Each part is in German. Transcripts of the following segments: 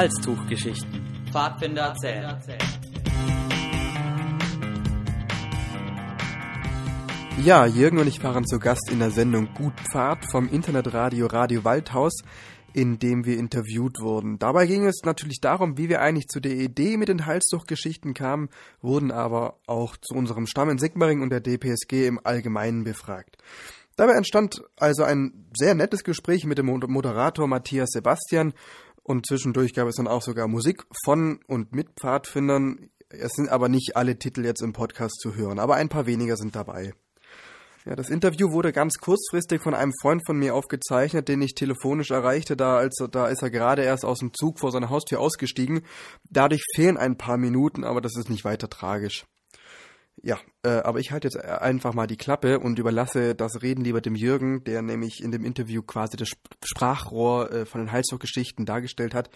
Halstuchgeschichten. Pfadfinder erzählen. Ja, Jürgen und ich waren zu Gast in der Sendung Gut Pfad vom Internetradio Radio Waldhaus, in dem wir interviewt wurden. Dabei ging es natürlich darum, wie wir eigentlich zu der Idee mit den Halstuchgeschichten kamen, wurden aber auch zu unserem Stamm in Sigmaring und der DPSG im Allgemeinen befragt. Dabei entstand also ein sehr nettes Gespräch mit dem Moderator Matthias Sebastian und zwischendurch gab es dann auch sogar Musik von und mit Pfadfindern. Es sind aber nicht alle Titel jetzt im Podcast zu hören, aber ein paar weniger sind dabei. Ja, das Interview wurde ganz kurzfristig von einem Freund von mir aufgezeichnet, den ich telefonisch erreichte, da, als, da ist er gerade erst aus dem Zug vor seiner Haustür ausgestiegen. Dadurch fehlen ein paar Minuten, aber das ist nicht weiter tragisch. Ja, äh, aber ich halte jetzt einfach mal die Klappe und überlasse das Reden lieber dem Jürgen, der nämlich in dem Interview quasi das Sprachrohr äh, von den Halsloch-Geschichten dargestellt hat,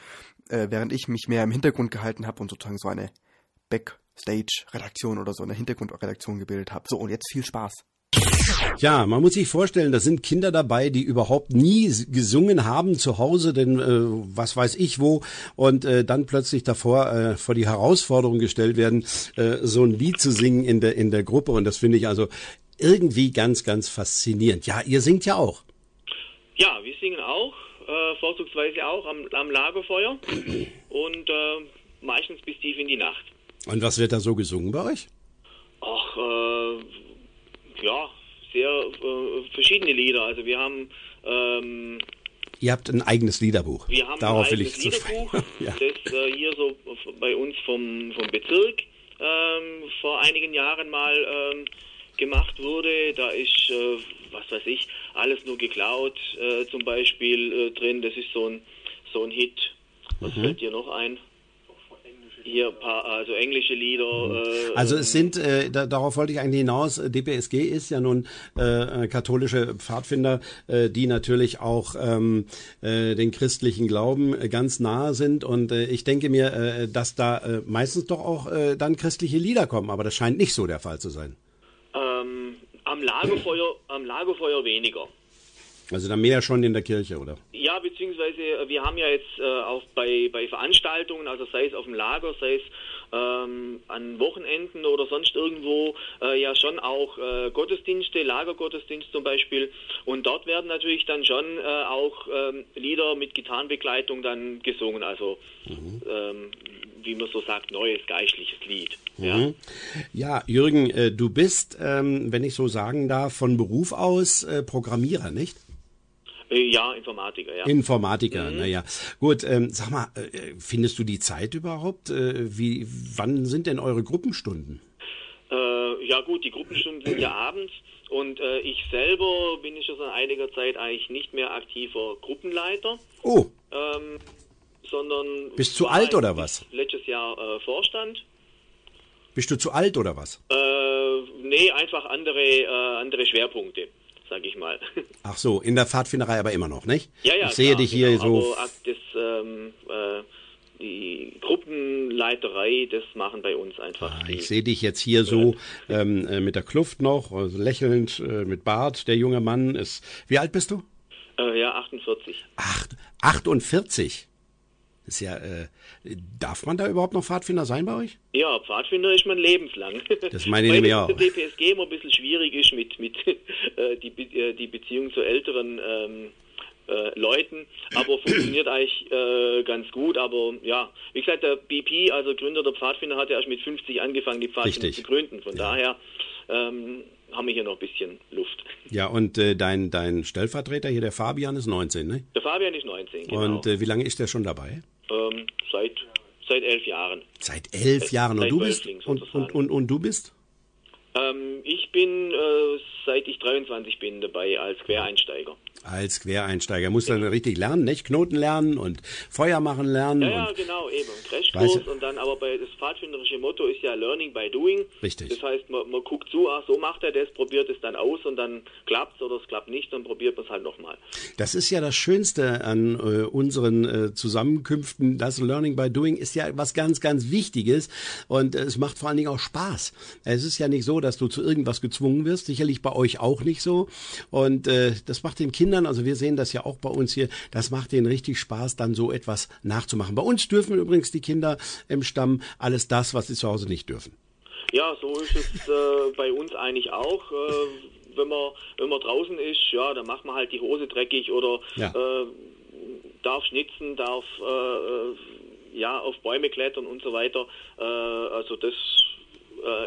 äh, während ich mich mehr im Hintergrund gehalten habe und sozusagen so eine Backstage-Redaktion oder so eine Hintergrundredaktion gebildet habe. So, und jetzt viel Spaß. Ja, man muss sich vorstellen, da sind Kinder dabei, die überhaupt nie gesungen haben zu Hause, denn äh, was weiß ich wo, und äh, dann plötzlich davor äh, vor die Herausforderung gestellt werden, äh, so ein Lied zu singen in der in der Gruppe. Und das finde ich also irgendwie ganz, ganz faszinierend. Ja, ihr singt ja auch. Ja, wir singen auch, äh, vorzugsweise auch am, am Lagerfeuer und äh, meistens bis tief in die Nacht. Und was wird da so gesungen bei euch? Ach, äh, ja, sehr äh, verschiedene Lieder. Also wir haben ähm, Ihr habt ein eigenes Liederbuch. Wir haben Darauf ein will eigenes ich zu Liederbuch, ja. das äh, hier so bei uns vom, vom Bezirk ähm, vor einigen Jahren mal ähm, gemacht wurde. Da ist, äh, was weiß ich, alles nur geklaut äh, zum Beispiel äh, drin. Das ist so ein, so ein Hit. Was Mhm. fällt dir noch ein? Hier ein paar, also englische Lieder. Äh, Also es sind, äh, da, darauf wollte ich eigentlich hinaus, äh, DPSG ist ja nun äh, katholische Pfadfinder, äh, die natürlich auch ähm, äh, den christlichen Glauben äh, ganz nahe sind. Und äh, ich denke mir, äh, dass da äh, meistens doch auch äh, dann christliche Lieder kommen, aber das scheint nicht so der Fall zu sein. ähm, am Lagerfeuer, am Lagerfeuer weniger. Also dann mehr schon in der Kirche, oder? Ja, beziehungsweise äh, wir haben ja jetzt äh, auch bei, bei Veranstaltungen, also sei es auf dem Lager, sei es ähm, an Wochenenden oder sonst irgendwo, äh, ja schon auch äh, Gottesdienste, Lagergottesdienst zum Beispiel. Und dort werden natürlich dann schon äh, auch ähm, Lieder mit Gitarrenbegleitung dann gesungen, also ähm, wie man so sagt, neues geistliches Lied. Ja. Mhm. Ja, Jürgen, äh, du bist, ähm, wenn ich so sagen darf, von Beruf aus äh, Programmierer, nicht? Äh, ja, Informatiker, ja. Informatiker, Mhm. naja. Gut, ähm, sag mal, äh, findest du die Zeit überhaupt? Äh, wie, wann sind denn eure Gruppenstunden? Äh, ja gut, die Gruppenstunden sind ja abends und äh, ich selber bin ich schon seit einiger Zeit eigentlich nicht mehr aktiver Gruppenleiter, Oh, ähm, sondern Bist du war alt oder was? Letztes Jahr äh, Vorstand. bist du zu alt oder was? Äh, nee, einfach andere andere Schwerpunkte, sag ich mal. Ach so, in der Pfadfinderei aber immer noch, nicht? ja, ja. Ich sehe klar, dich hier genau, so. Ak- das, ähm, äh, die Gruppenleiterei, das machen bei uns einfach. Ah, Ich sehe dich jetzt hier so ähm, äh, mit der Kluft noch, also lächelnd, äh, mit Bart. Der junge Mann ist. Wie alt bist du? äh, ja, 48. Acht, 48. Ist ja, äh, darf man da überhaupt noch Pfadfinder sein bei euch? Ja, Pfadfinder ist man lebenslang. Das meine ich Weil nämlich auch. der DPSG immer ein bisschen schwierig ist mit, mit äh, die, äh, die Beziehung zu älteren ähm, äh, Leuten, aber funktioniert eigentlich äh, ganz gut. Aber ja, wie gesagt, der BP, also Gründer der Pfadfinder, hat ja erst mit 50 angefangen, die Pfadfinder Richtig. zu gründen. Von daher ähm, haben wir hier noch ein bisschen Luft. Ja, und äh, dein, dein Stellvertreter hier, der Fabian, ist 19, ne? Der Fabian ist 19, genau. Und äh, wie lange ist der schon dabei? Ähm, seit, seit elf Jahren. Seit elf Jahren. Und seit du bist? Und, und, und, und du bist? Ähm, ich bin, äh, seit ich 23 bin, dabei als Quereinsteiger. Als Quereinsteiger. Musst du dann richtig lernen, nicht? Knoten lernen und Feuer machen lernen. Ja, ja, genau, eben. Crashkurs und dann aber bei das pfadfinderische Motto ist ja Learning by Doing. Richtig. Das heißt, man, man guckt zu, ach, so macht er das, probiert es dann aus und dann klappt's oder es klappt nicht, dann probiert man es halt nochmal. Das ist ja das Schönste an äh, unseren äh, Zusammenkünften. Das Learning by Doing ist ja was ganz, ganz Wichtiges und äh, es macht vor allen Dingen auch Spaß. Es ist ja nicht so, dass du zu irgendwas gezwungen wirst. Sicherlich bei euch auch nicht so. Und äh, das macht den Kindern, also wir sehen das ja auch bei uns hier, das macht denen richtig Spaß, dann so etwas nachzumachen. Bei uns dürfen übrigens die Kinder im Stamm alles das, was sie zu Hause nicht dürfen. Ja, so ist es äh, bei uns eigentlich auch. Äh, wenn man wenn man draußen ist, ja, dann macht man halt die Hose dreckig oder ja. äh, darf schnitzen, darf äh, äh, ja auf Bäume klettern und so weiter. Äh, also das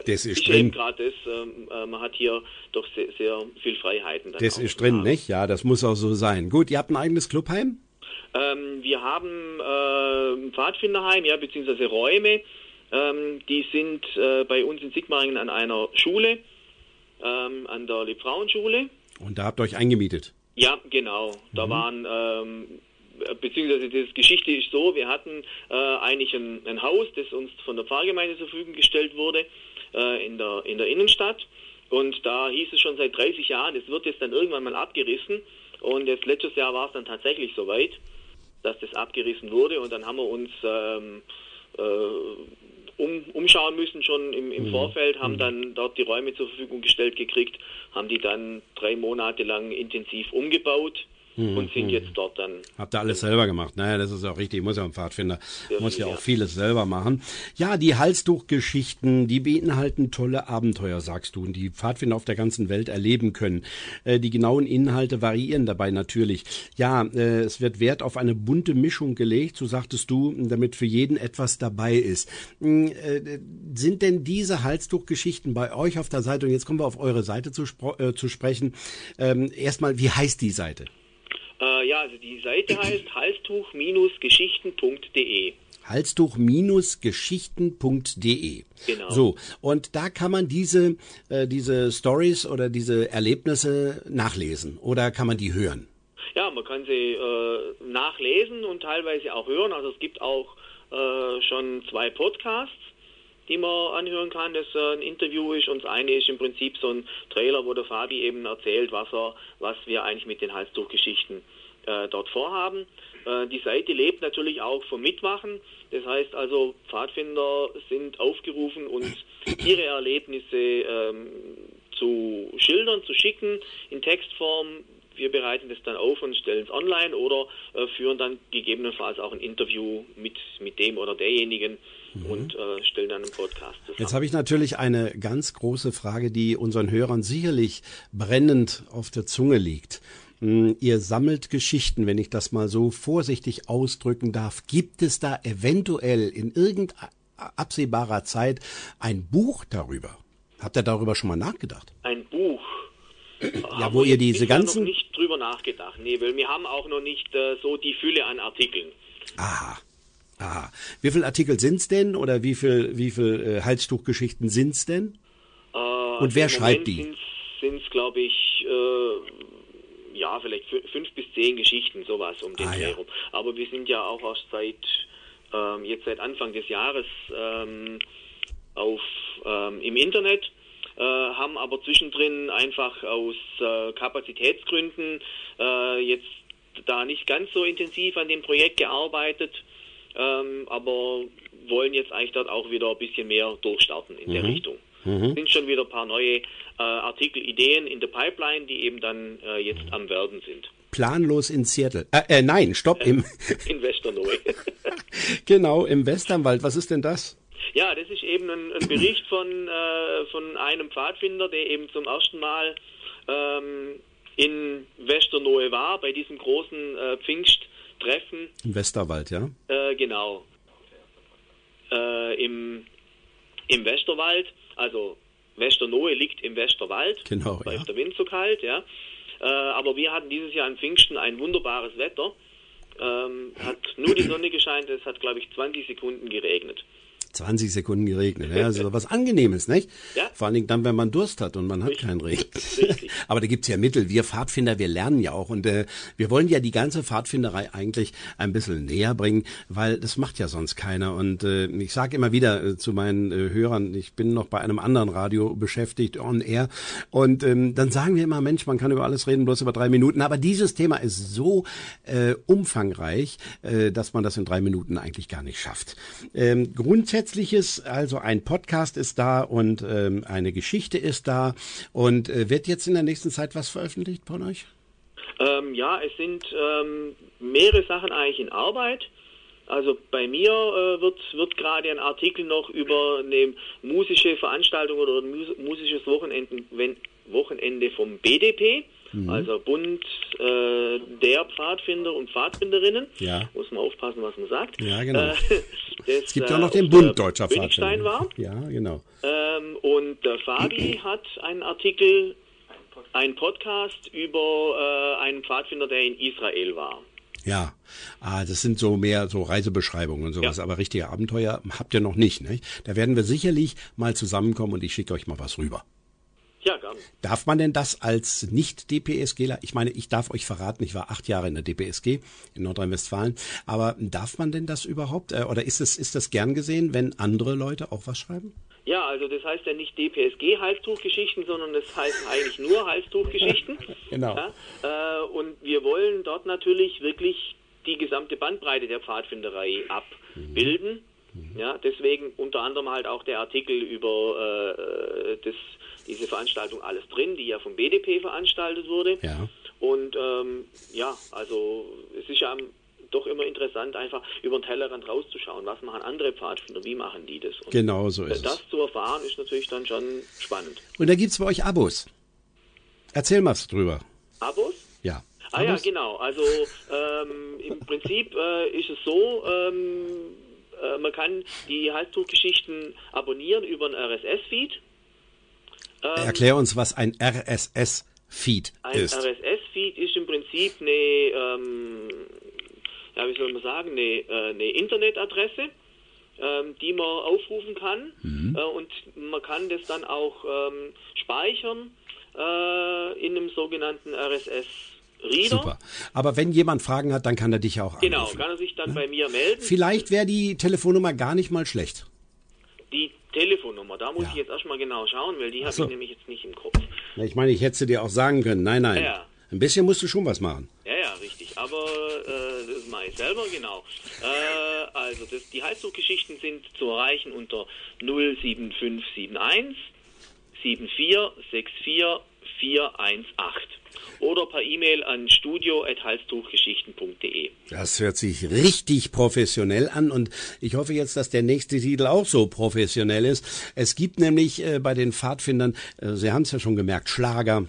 das ist, drin. gerade das, ähm, äh, man hat hier doch sehr, sehr viel Freiheiten. Das ist drin, nicht? Ja, das muss auch so sein. Gut, ihr habt ein eigenes Clubheim? Ähm, wir haben äh, ein Pfadfinderheim, ja, beziehungsweise Räume. Ähm, die sind äh, bei uns in Sigmaringen an einer Schule, ähm, an der Liebfrauenschule. Und da habt ihr euch eingemietet? Ja, genau. Da mhm. waren ähm, beziehungsweise die Geschichte ist so, wir hatten äh, eigentlich ein, ein, Haus, das uns von der Pfarrgemeinde zur Verfügung gestellt wurde äh, in, der, in der Innenstadt. Und da hieß es schon seit 30 Jahren, es wird jetzt dann irgendwann mal abgerissen. Und jetzt letztes Jahr war es dann tatsächlich soweit, dass das abgerissen wurde. Und dann haben wir uns ähm, äh, um, umschauen müssen schon im, im mhm. Vorfeld, haben mhm. dann dort die Räume zur Verfügung gestellt gekriegt, haben die dann drei Monate lang intensiv umgebaut mhm. und sind mhm. jetzt dort dann. Habt ihr alles selber gemacht? Naja, das ist auch richtig. Muss ja ein Pfadfinder. Muss ja, ja auch vieles selber machen. Ja, die Halstuchgeschichten, die beinhalten tolle Abenteuer, sagst du, und die Pfadfinder auf der ganzen Welt erleben können. Äh, die genauen Inhalte variieren dabei natürlich. Ja, äh, es wird Wert auf eine bunte Mischung gelegt, so sagtest du, damit für jeden etwas dabei ist. Hm, äh, sind denn diese Halstuchgeschichten bei euch auf der Seite, und jetzt kommen wir auf eure Seite zu, äh, zu sprechen, ähm, erstmal, wie heißt die Seite? Äh, ja, also die Seite heißt halstuch-geschichten.de. Halstuch-geschichten.de. Genau. So, und da kann man diese, äh, diese Stories oder diese Erlebnisse nachlesen oder kann man die hören? Ja, man kann sie äh, nachlesen und teilweise auch hören. Also es gibt auch äh, schon zwei Podcasts die man anhören kann, das ein Interview ist und das eine ist im Prinzip so ein Trailer, wo der Fabi eben erzählt, was er, was wir eigentlich mit den Halstuchgeschichten äh, dort vorhaben. Äh, die Seite lebt natürlich auch vom Mitmachen. Das heißt also, Pfadfinder sind aufgerufen, uns ihre Erlebnisse ähm, zu schildern, zu schicken in Textform. Wir bereiten das dann auf und stellen es online oder äh, führen dann gegebenenfalls auch ein Interview mit, mit dem oder derjenigen, mhm. und äh, stellen dann einen Podcast zusammen. Jetzt habe ich natürlich eine ganz große Frage, die unseren Hörern sicherlich brennend auf der Zunge liegt. Hm, ihr sammelt Geschichten, wenn ich das mal so vorsichtig ausdrücken darf. Gibt es da eventuell in irgendeiner absehbarer Zeit ein Buch darüber? Habt ihr darüber schon mal nachgedacht? Ein Buch? ja, wo ihr diese ganzen... Ich noch nicht drüber nachgedacht, nee, weil wir haben auch noch nicht äh, so die Fülle an Artikeln. Aha. Aha. Wie viele Artikel sind es denn oder wie viele wie viel, äh, Halstuchgeschichten sind es denn? Äh, Und wer schreibt die? Sind es, glaube ich, äh, ja, vielleicht fünf bis zehn Geschichten, sowas um den ah, ja. Aber wir sind ja auch erst seit, ähm, jetzt seit Anfang des Jahres ähm, auf, ähm, im Internet. Äh, haben aber zwischendrin einfach aus äh, Kapazitätsgründen äh, jetzt da nicht ganz so intensiv an dem Projekt gearbeitet ähm, aber wollen jetzt eigentlich dort auch wieder ein bisschen mehr durchstarten in mhm. der Richtung. Mhm. sind schon wieder ein paar neue äh, Artikel, Ideen in der Pipeline, die eben dann äh, jetzt am Werden sind. Planlos in Seattle. Äh, äh nein, stopp, im in Westernoe. genau, im Westernwald. Was ist denn das? Ja, das ist eben ein, ein Bericht von, äh, von einem Pfadfinder, der eben zum ersten Mal ähm, in Westernoe war, bei diesem großen äh, Pfingst treffen. Im Westerwald, ja? Äh, genau. Äh, im, Im Westerwald, also Westernohe liegt im Westerwald. Genau. Da ja. ist der Wind so kalt, ja. Äh, aber wir hatten dieses Jahr an Pfingsten ein wunderbares Wetter. Ähm, hat nur die Sonne gescheint, es hat, glaube ich, 20 Sekunden geregnet. 20 Sekunden geregnet. Ja, also was Angenehmes, nicht? Ja. Vor allen Dingen dann, wenn man Durst hat und man hat Richtig. keinen Regen. Aber da gibt's ja Mittel. Wir Pfadfinder, wir lernen ja auch. Und äh, wir wollen ja die ganze Pfadfinderei eigentlich ein bisschen näher bringen, weil das macht ja sonst keiner. Und äh, ich sage immer wieder äh, zu meinen äh, Hörern, ich bin noch bei einem anderen Radio beschäftigt, on air. Und ähm, dann sagen wir immer, Mensch, man kann über alles reden, bloß über drei Minuten. Aber dieses Thema ist so äh, umfangreich, äh, dass man das in drei Minuten eigentlich gar nicht schafft. Ähm, grundsätzlich Zusätzliches, also ein Podcast ist da und ähm, eine Geschichte ist da. Und äh, wird jetzt in der nächsten Zeit was veröffentlicht von euch? Ähm, ja, es sind ähm, mehrere Sachen eigentlich in Arbeit. Also bei mir äh, wird, wird gerade ein Artikel noch über eine musische Veranstaltung oder ein mus musisches Wochenende, Wochenende vom BDP, mhm. also Bund äh, der Pfadfinder und Pfadfinderinnen. Ja. Muss man aufpassen, was man sagt. Ja, genau. Äh, das, es gibt ja auch noch den Bund deutscher Pfadfinder. war. Ja, genau. Ähm, und der Fabi hat einen Artikel, einen Podcast über äh, einen Pfadfinder, der in Israel war. Ja, ah, das sind so mehr so Reisebeschreibungen und sowas, ja. aber richtige Abenteuer habt ihr noch nicht. Ne? Da werden wir sicherlich mal zusammenkommen und ich schicke euch mal was rüber. Ja, gerne. Darf man denn das als Nicht-DPSGler? Ich meine, ich darf euch verraten, ich war acht Jahre in der DPSG in Nordrhein-Westfalen. Aber darf man denn das überhaupt? Äh, oder ist es, ist das gern gesehen, wenn andere Leute auch was schreiben? Ja, also das heißt ja nicht DPSG-Halstuchgeschichten, sondern das heißt eigentlich nur Halstuchgeschichten. genau. Ja, äh, und wir wollen dort natürlich wirklich die gesamte Bandbreite der Pfadfinderei abbilden. Mhm. Ja, deswegen unter anderem halt auch der Artikel über äh, das diese Veranstaltung alles drin, die ja vom BDP veranstaltet wurde. Ja. Und ähm, ja, also es ist ja doch immer interessant, einfach über den Tellerrand rauszuschauen. Was machen andere Pfadfinder? Wie machen die das? Und genau so ist das es. Das zu erfahren ist natürlich dann schon spannend. Und da gibt es bei euch Abos. Erzähl mal drüber. Abos? Ja. Ah Abos? ja, genau. Also ähm, im Prinzip äh, ist es so, ähm, äh, man kann die Halstuchgeschichten abonnieren über einen RSS-Feed. Ähm, Erklär uns, was ein RSS-Feed ist. Ein RSS-Feed ist im Prinzip eine, ähm, ja, wie soll man sagen, eine, äh, eine Internetadresse, ähm, die man aufrufen kann mhm. äh, und man kann das dann auch ähm, speichern äh, in einem sogenannten RSS. Reader. Super. Aber wenn jemand Fragen hat, dann kann er dich auch genau, anrufen. Genau, kann er sich dann ja? bei mir melden. Vielleicht wäre die Telefonnummer gar nicht mal schlecht. Die Telefonnummer, da muss ja. ich jetzt erstmal genau schauen, weil die habe so. ich nämlich jetzt nicht im Kopf. Ja, ich meine, ich hätte sie dir auch sagen können. Nein, nein. Ja. Ein bisschen musst du schon was machen. Ja, ja, richtig. Aber äh, das mache ich selber, genau. Äh, also das, die Halstuchgeschichten sind zu erreichen unter 07571 7464 418 oder per E-Mail an studio.halstuchgeschichten.de. Das hört sich richtig professionell an und ich hoffe jetzt, dass der nächste Titel auch so professionell ist. Es gibt nämlich äh, bei den Pfadfindern, äh, Sie haben es ja schon gemerkt, Schlager,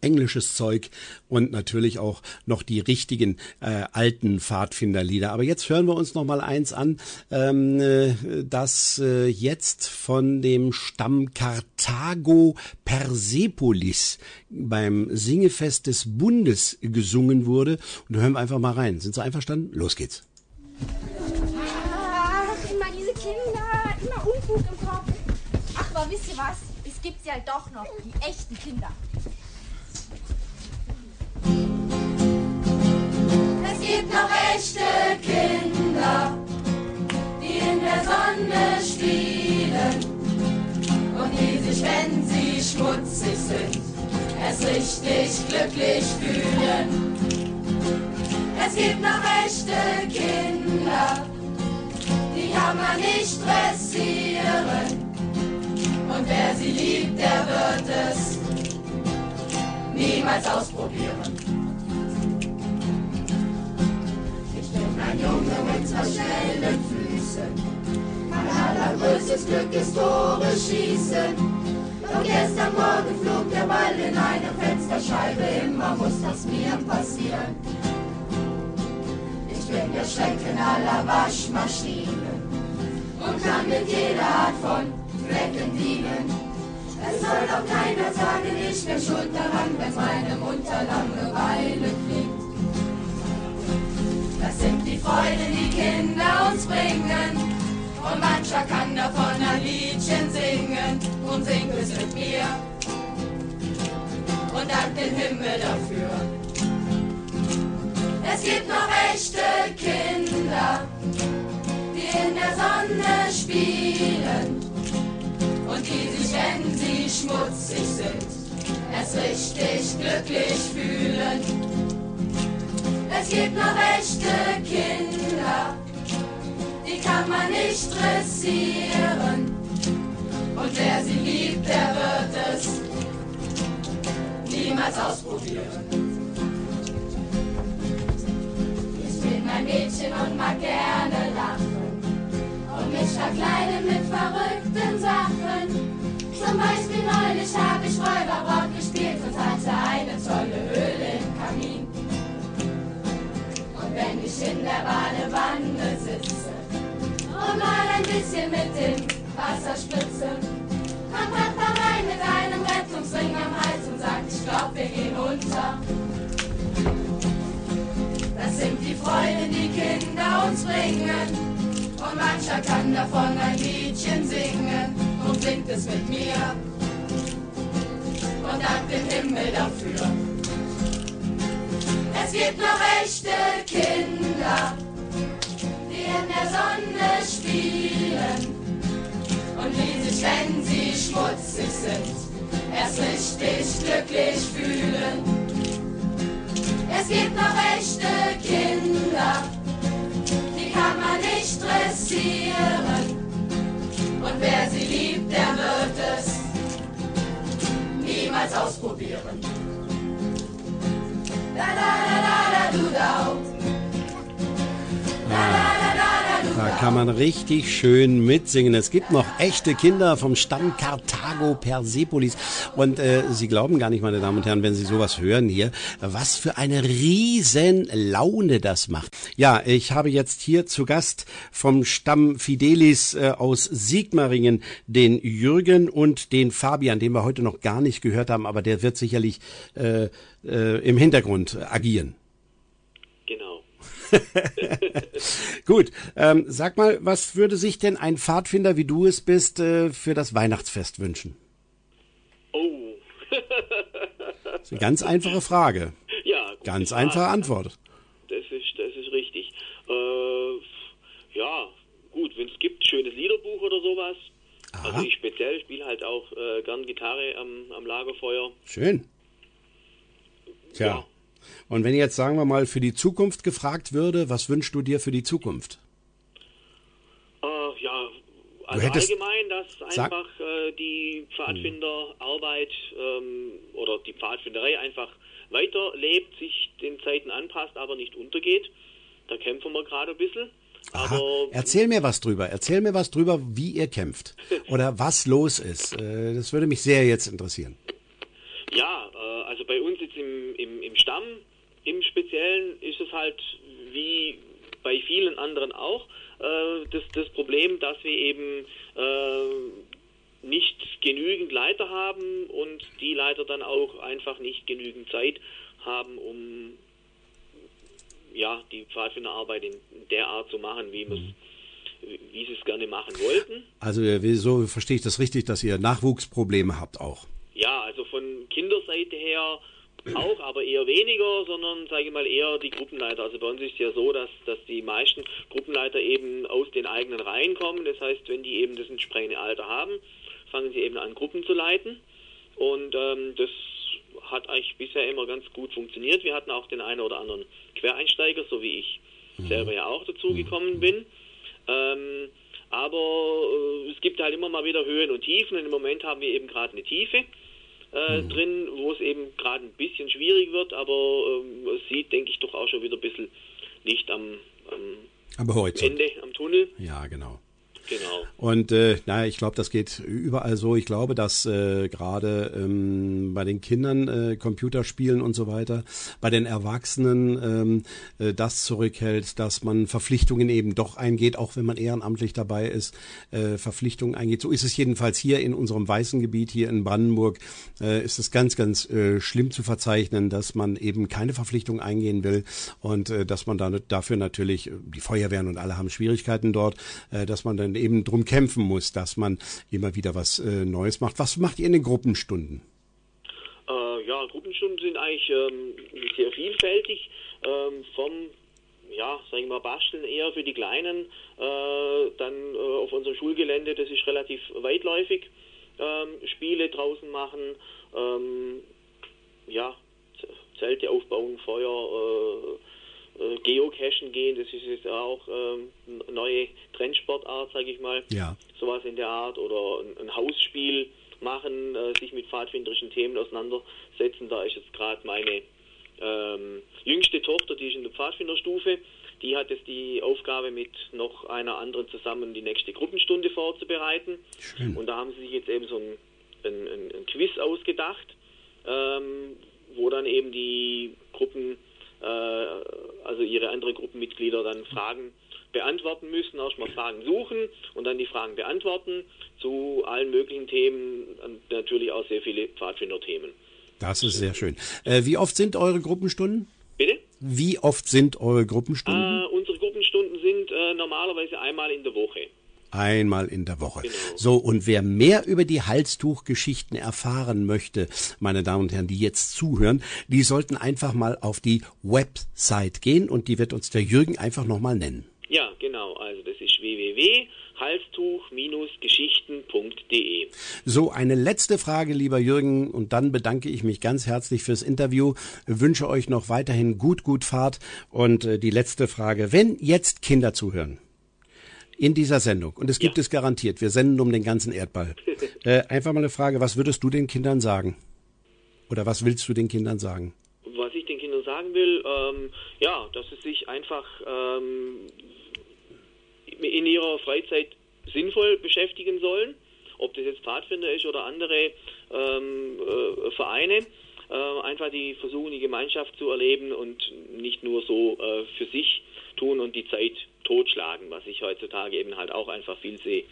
englisches Zeug und natürlich auch noch die richtigen äh, alten Pfadfinderlieder. Aber jetzt hören wir uns noch mal eins an, ähm, äh, das äh, jetzt von dem Stamm Karthago Persepolis beim Singefest des Bundes gesungen wurde. Und da hören wir einfach mal rein. Sind Sie einverstanden? Los geht's. Ach, immer diese Kinder, immer Unfug im Kopf. Ach, aber wisst ihr was? Es gibt ja doch noch, die echten Kinder. Es gibt noch echte Kinder, die in der Sonne spielen und die sich, wenn sie schmutzig sind, es richtig glücklich fühlen. Es gibt noch echte Kinder, die kann man nicht dressieren. Und wer sie liebt, der wird es niemals ausprobieren. Junge mit zwei schnellen Füßen. Mein allergrößtes Glück ist Tore schießen. Doch gestern Morgen flog der Ball in eine Fensterscheibe. Immer muss das mir passieren. Ich bin der Schrecken aller Waschmaschinen und kann mit jeder Art von Flecken dienen. Es soll doch keiner sagen, ich bin schuld daran, wenn meine Mutter Langeweile kriegt. Das sind Freuden, die Kinder uns bringen. Und mancher kann davon ein Liedchen singen. Und singt es mit mir. Und dank den Himmel dafür. Es gibt noch echte Kinder, die in der Sonne spielen und die sich, wenn sie schmutzig sind, es richtig glücklich fühlen. Es gibt noch echte Kinder, die kann man nicht dressieren. Und wer sie liebt, der wird es niemals ausprobieren. Ich bin ein Mädchen und mag gerne lachen und mich verkleiden mit verrückten Sachen. Zum Beispiel neulich bisschen mit dem Wasser spritze, kommt Papa rein mit einem Rettungsring am Hals und sagt, ich glaub, wir gehen unter. Das sind die Freude, die Kinder uns bringen. Und mancher kann davon ein Liedchen singen und singt es mit mir. Und dankt dem Himmel dafür. Es gibt noch echte Kinder, in der Sonne spielen und die sich, wenn sie schmutzig sind, erst richtig glücklich fühlen. Es gibt noch echte Kinder, die kann man nicht dressieren. Und wer sie liebt, der wird es niemals ausprobieren. Da da da da da du da. Da da da da kann man richtig schön mitsingen. Es gibt noch echte Kinder vom Stamm Karthago Persepolis. Und äh, Sie glauben gar nicht, meine Damen und Herren, wenn Sie sowas hören hier, was für eine riesen Laune das macht. Ja, ich habe jetzt hier zu Gast vom Stamm Fidelis äh, aus Sigmaringen den Jürgen und den Fabian, den wir heute noch gar nicht gehört haben, aber der wird sicherlich äh, äh, im Hintergrund agieren. Gut, ähm, sag mal, was würde sich denn ein Pfadfinder, wie du es bist, äh, für das Weihnachtsfest wünschen? Oh. Das ist eine ganz einfache Frage. ja. gute Ganz Frage. einfache Antwort. Das ist, das ist richtig. Äh, ja, gut, wenn es gibt, schönes Liederbuch oder sowas. Aha. Also ich speziell spiele halt auch äh, gern Gitarre am, am Lagerfeuer. Schön. Tja. Ja. Und wenn jetzt, sagen wir mal, für die Zukunft gefragt würde, was wünschst du dir für die Zukunft? Äh, ja, also hättest- allgemein, dass Sag- einfach äh, die Pfadfinderarbeit ähm, oder die Pfadfinderei einfach weiterlebt, sich den Zeiten anpasst, aber nicht untergeht. Da kämpfen wir gerade ein bisschen. Aha. Aber Erzähl mir was drüber. Erzähl mir was drüber, wie ihr kämpft. Oder was los ist. Äh, Das würde mich sehr jetzt interessieren. Ja, äh, also bei uns jetzt im Stamm, im Speziellen, ist es halt wie bei vielen anderen auch äh, das, das Problem, dass wir eben äh, nicht genügend Leiter haben und die Leiter dann auch einfach nicht genügend Zeit haben, um ja, die Pfadfinderarbeit in der Art zu machen, wie wir es wie sie es gerne machen wollten. Also äh, so verstehe ich das richtig, dass ihr Nachwuchsprobleme habt auch. Ja, also von Kinderseite her auch, aber eher weniger, sondern sage ich mal eher die Gruppenleiter. Also bei uns ist es ja so, dass, dass die meisten Gruppenleiter eben aus den eigenen Reihen kommen. Das heißt, wenn die eben das entsprechende Alter haben, fangen sie eben an, Gruppen zu leiten. Und ähm, das hat eigentlich bisher immer ganz gut funktioniert. Wir hatten auch den einen oder anderen Quereinsteiger, so wie ich selber ja auch dazu gekommen bin. Ähm, aber äh, es gibt halt immer mal wieder Höhen und Tiefen und im Moment haben wir eben gerade eine Tiefe äh, drin, wo es eben gerade ein bisschen schwierig wird, aber ähm, es sieht, denke ich, doch auch schon wieder ein bisschen Licht am, am heute. Ende, am Tunnel. Ja, genau. Genau. Und äh, naja, ich glaube, das geht überall so. Ich glaube, dass äh, gerade ähm, bei den Kindern äh, Computerspielen und so weiter, bei den Erwachsenen ähm, äh, das zurückhält, dass man Verpflichtungen eben doch eingeht, auch wenn man ehrenamtlich dabei ist, äh, Verpflichtungen eingeht. So ist es jedenfalls hier in unserem weißen Gebiet, hier in Brandenburg, äh, ist es ganz, ganz äh, schlimm zu verzeichnen, dass man eben keine Verpflichtung eingehen will und äh, dass man dann dafür natürlich, äh, die Feuerwehren und alle haben Schwierigkeiten dort, äh, dass man dann eben drum kämpfen muss, dass man immer wieder was äh, Neues macht. Was macht ihr in den Gruppenstunden? Äh, ja, Gruppenstunden sind eigentlich ähm, sehr vielfältig. Ähm, vom, ja, sagen wir mal, Basteln eher für die Kleinen, äh, dann äh, auf unserem Schulgelände, das ist relativ weitläufig, ähm, Spiele draußen machen, ähm, ja, Zelte aufbauen, Feuer, äh, Geocachen gehen, das ist jetzt auch ähm, eine neue Trendsportart, sage ich mal. Ja. Sowas in der Art oder ein, ein Hausspiel machen, äh, sich mit pfadfinderischen Themen auseinandersetzen. Da ist jetzt gerade meine ähm, jüngste Tochter, die ist in der Pfadfinderstufe, die hat jetzt die Aufgabe, mit noch einer anderen zusammen die nächste Gruppenstunde vorzubereiten. Schön. Und da haben sie sich jetzt eben so ein, ein, ein, Quiz ausgedacht, ähm, wo dann eben die Gruppen, äh, also ihre anderen Gruppenmitglieder dann Fragen beantworten müssen, erstmal Fragen suchen und dann die Fragen beantworten zu allen möglichen Themen, und natürlich auch sehr viele Pfadfinder-Themen. Das ist sehr schön. Äh, wie oft sind eure Gruppenstunden? Bitte? Wie oft sind eure Gruppenstunden? Äh, unsere Gruppenstunden sind äh, normalerweise einmal in der Woche. Einmal in der Woche. Genau. So, und wer mehr über die Halstuchgeschichten erfahren möchte, meine Damen und Herren, die jetzt zuhören, die sollten einfach mal auf die Website gehen und die wird uns der Jürgen einfach nochmal nennen. Ja, genau. Also das ist www.halstuch-geschichten.de. So, eine letzte Frage, lieber Jürgen, und dann bedanke ich mich ganz herzlich fürs Interview, wünsche euch noch weiterhin gut, gut Fahrt und äh, die letzte Frage, wenn jetzt Kinder zuhören in dieser Sendung, und es gibt Ja. es garantiert, wir senden um den ganzen Erdball, äh, einfach mal eine Frage, was würdest du den Kindern sagen? Oder was willst du den Kindern sagen? Was ich den Kindern sagen will, ähm, ja, dass sie sich einfach ähm, in ihrer Freizeit sinnvoll beschäftigen sollen, ob das jetzt Pfadfinder ist oder andere ähm, äh, Vereine. Äh, einfach die versuchen, die Gemeinschaft zu erleben und nicht nur so äh, für sich tun und die Zeit totschlagen, was ich heutzutage eben halt auch einfach viel sehe,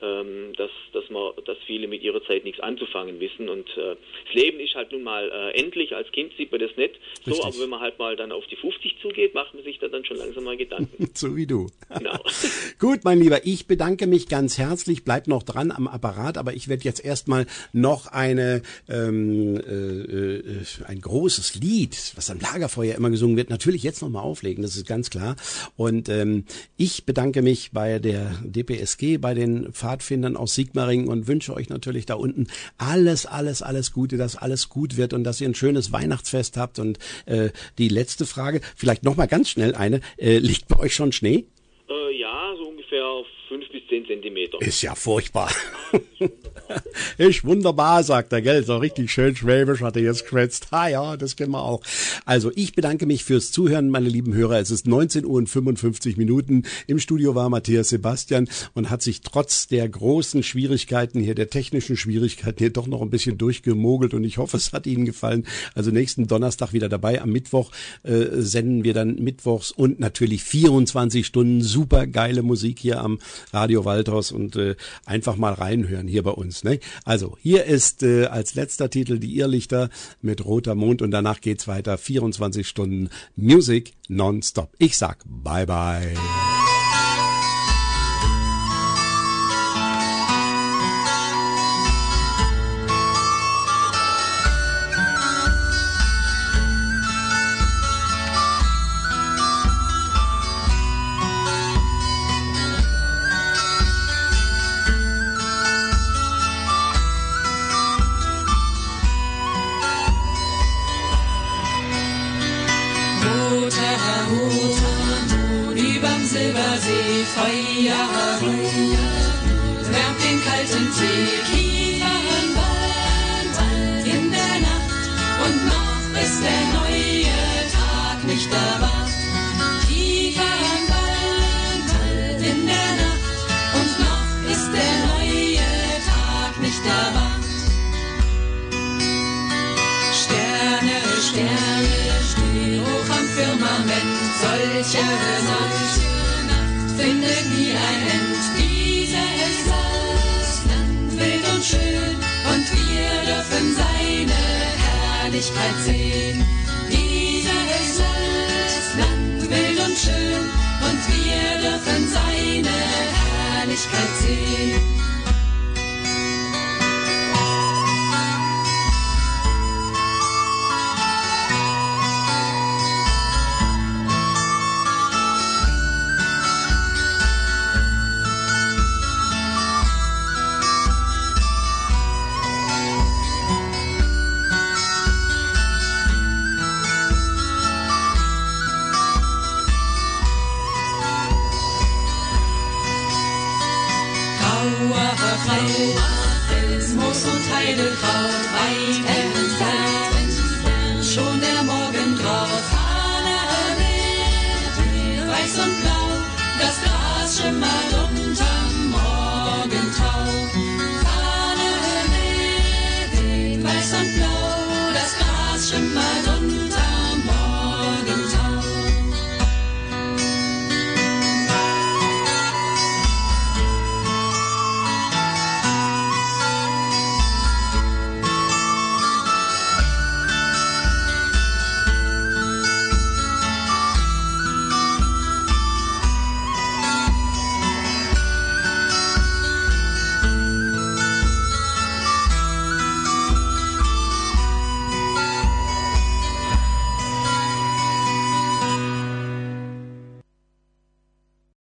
ähm, dass, dass, man, dass viele mit ihrer Zeit nichts anzufangen wissen. Und äh, das Leben ist halt nun mal äh, endlich. Als Kind sieht man das nicht so, Richtig. aber wenn man halt mal dann auf die 50 zugeht, macht man sich da dann schon langsam mal Gedanken. So wie du. Genau. Gut, mein Lieber, ich bedanke mich ganz herzlich. Bleib noch dran am Apparat, aber ich werde jetzt erstmal noch eine ähm, äh, äh, ein großes Lied, was am Lagerfeuer immer gesungen wird, natürlich jetzt nochmal auflegen. Das ist ganz klar. Und ähm, ich bedanke mich bei der DPSG, bei den Pfadfindern aus Sigmaringen und wünsche euch natürlich da unten alles, alles, alles Gute, dass alles gut wird und dass ihr ein schönes Weihnachtsfest habt. Und äh, die letzte Frage, vielleicht nochmal ganz schnell eine, äh, liegt bei euch schon Schnee? Äh, ja, so ungefähr auf 10 Zentimeter. Ist ja furchtbar. Ist wunderbar, sagt der Geld. So richtig schön schwäbisch hat er jetzt geschwätzt. Ah ja, das kennen wir auch. Also ich bedanke mich fürs Zuhören, meine lieben Hörer. Es ist 19 Uhr und 55 Minuten. Im Studio war Matthias Sebastian und hat sich trotz der großen Schwierigkeiten hier, der technischen Schwierigkeiten hier doch noch ein bisschen durchgemogelt. Und ich hoffe, es hat Ihnen gefallen. Also nächsten Donnerstag wieder dabei. Am Mittwoch äh, senden wir dann mittwochs und natürlich 24 Stunden super geile Musik hier am Radio Waldhaus und äh, einfach mal reinhören hier bei uns. Ne? Also hier ist äh, als letzter Titel die Irrlichter mit Roter Mond und danach geht's weiter 24 Stunden Music nonstop. Ich sag bye bye. Überm Silbersee, Feuer, wärmt den kalten See, Kiefernwald in der Nacht und noch ist der neue Tag nicht erwacht. Kiefernwald in der Nacht und noch ist der neue Tag nicht erwacht. Sterne, Sterne stehen hoch am Firmament. Solche Nacht findet nie ein End. Dieses Land wild und schön und wir dürfen seine Herrlichkeit sehen. Dieses Land wild und schön und wir dürfen seine Herrlichkeit sehen.